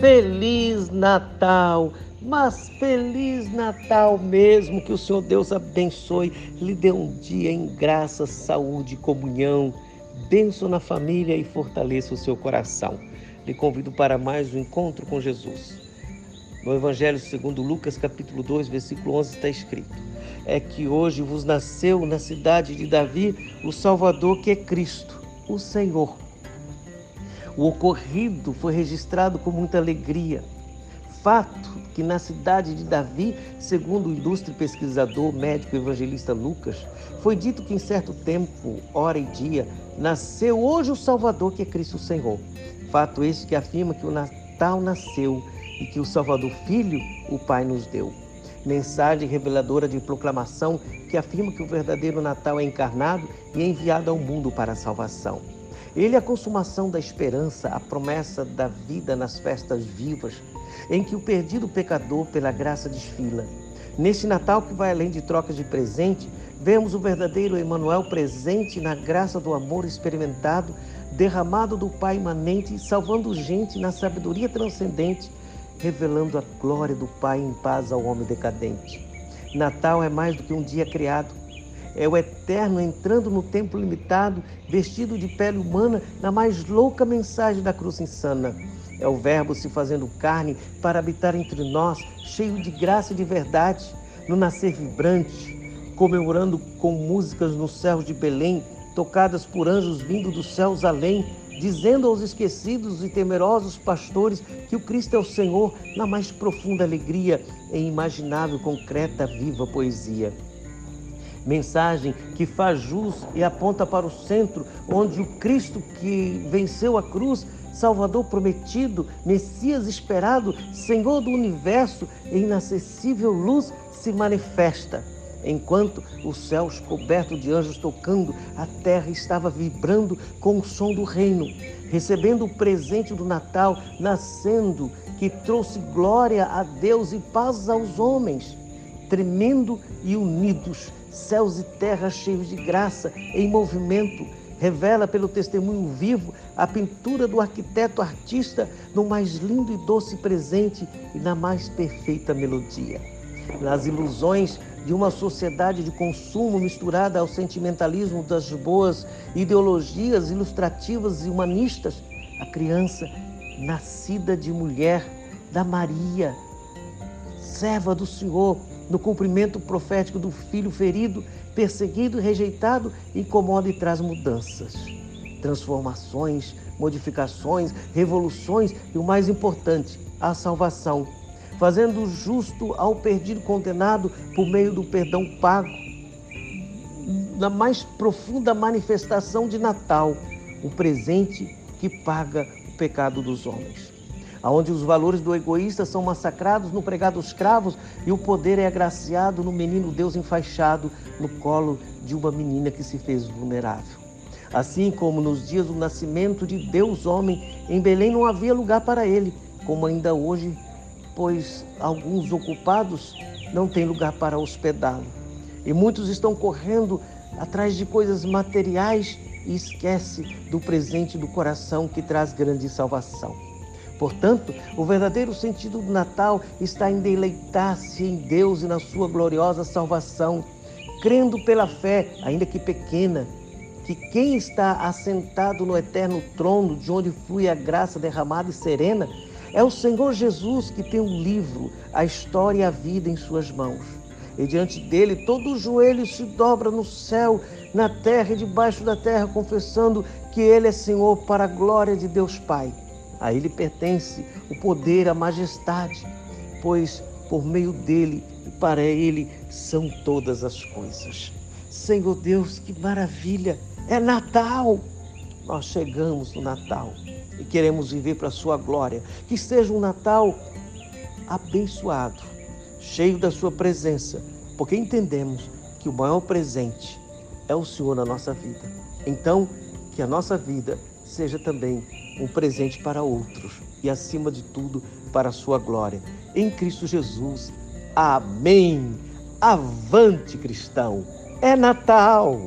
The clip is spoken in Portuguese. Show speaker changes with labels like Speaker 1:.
Speaker 1: Feliz Natal! Mas Feliz Natal mesmo, que o Senhor Deus abençoe, lhe dê um dia em graça, saúde, comunhão, bênção na família e fortaleça o seu coração. Lhe convido para mais um encontro com Jesus. No Evangelho segundo Lucas, capítulo 2, versículo 11, está escrito: É que hoje vos nasceu na cidade de Davi o Salvador que é Cristo, o Senhor. O ocorrido foi registrado com muita alegria fato que na cidade de Davi, segundo o ilustre pesquisador médico evangelista Lucas, foi dito que em certo tempo, hora e dia, nasceu hoje o Salvador, que é Cristo Senhor. Fato este que afirma que o Natal nasceu e que o Salvador Filho o Pai nos deu. Mensagem reveladora de proclamação que afirma que o verdadeiro Natal é encarnado e enviado ao mundo para a salvação. Ele é a consumação da esperança, a promessa da vida nas festas vivas, em que o perdido pecador, pela graça, desfila. Neste Natal, que vai além de trocas de presente, vemos o verdadeiro Emmanuel presente na graça do amor experimentado, derramado do Pai imanente, salvando gente na sabedoria transcendente, revelando a glória do Pai em paz ao homem decadente. Natal é mais do que um dia criado. É o eterno entrando no tempo limitado, vestido de pele humana, na mais louca mensagem da cruz insana é o Verbo se fazendo carne para habitar entre nós, cheio de graça e de verdade, no nascer vibrante, comemorando com músicas nos céus de Belém, tocadas por anjos vindo dos céus além, dizendo aos esquecidos e temerosos pastores que o Cristo é o Senhor na mais profunda alegria, em imaginável, concreta, viva poesia. Mensagem que faz jus e aponta para o centro, onde o Cristo que venceu a cruz Salvador prometido, Messias esperado, Senhor do universo, em inacessível luz se manifesta. Enquanto os céus cobertos de anjos tocando, a terra estava vibrando com o som do reino, recebendo o presente do Natal, nascendo, que trouxe glória a Deus e paz aos homens. Tremendo e unidos, céus e terra cheios de graça, em movimento, revela pelo testemunho vivo a pintura do arquiteto artista no mais lindo e doce presente e na mais perfeita melodia. Nas ilusões de uma sociedade de consumo misturada ao sentimentalismo das boas ideologias ilustrativas e humanistas, a criança, nascida de mulher, da Maria, serva do Senhor, no cumprimento profético do filho ferido, perseguido rejeitado, incomoda e traz mudanças, transformações, modificações, revoluções e o mais importante, a salvação, fazendo justo ao perdido condenado por meio do perdão pago, na mais profunda manifestação de Natal, o presente que paga o pecado dos homens onde os valores do egoísta são massacrados no pregado dos cravos e o poder é agraciado no menino Deus enfaixado no colo de uma menina que se fez vulnerável. Assim como nos dias do nascimento de Deus homem, em Belém não havia lugar para ele, como ainda hoje, pois alguns ocupados não têm lugar para hospedá-lo. E muitos estão correndo atrás de coisas materiais e esquece do presente do coração que traz grande salvação. Portanto, o verdadeiro sentido do Natal está em deleitar-se em Deus e na sua gloriosa salvação, crendo pela fé, ainda que pequena, que quem está assentado no eterno trono, de onde flui a graça derramada e serena, é o Senhor Jesus que tem o livro, a história e a vida em suas mãos. E diante dele todo o joelho se dobra no céu, na terra e debaixo da terra, confessando que ele é Senhor para a glória de Deus Pai. A Ele pertence o poder, a majestade, pois por meio dele e para Ele são todas as coisas. Senhor Deus, que maravilha! É Natal! Nós chegamos no Natal e queremos viver para a Sua glória. Que seja um Natal abençoado, cheio da Sua presença, porque entendemos que o maior presente é o Senhor na nossa vida. Então, que a nossa vida seja também um presente para outros e, acima de tudo, para a sua glória. Em Cristo Jesus. Amém. Avante, cristão. É Natal.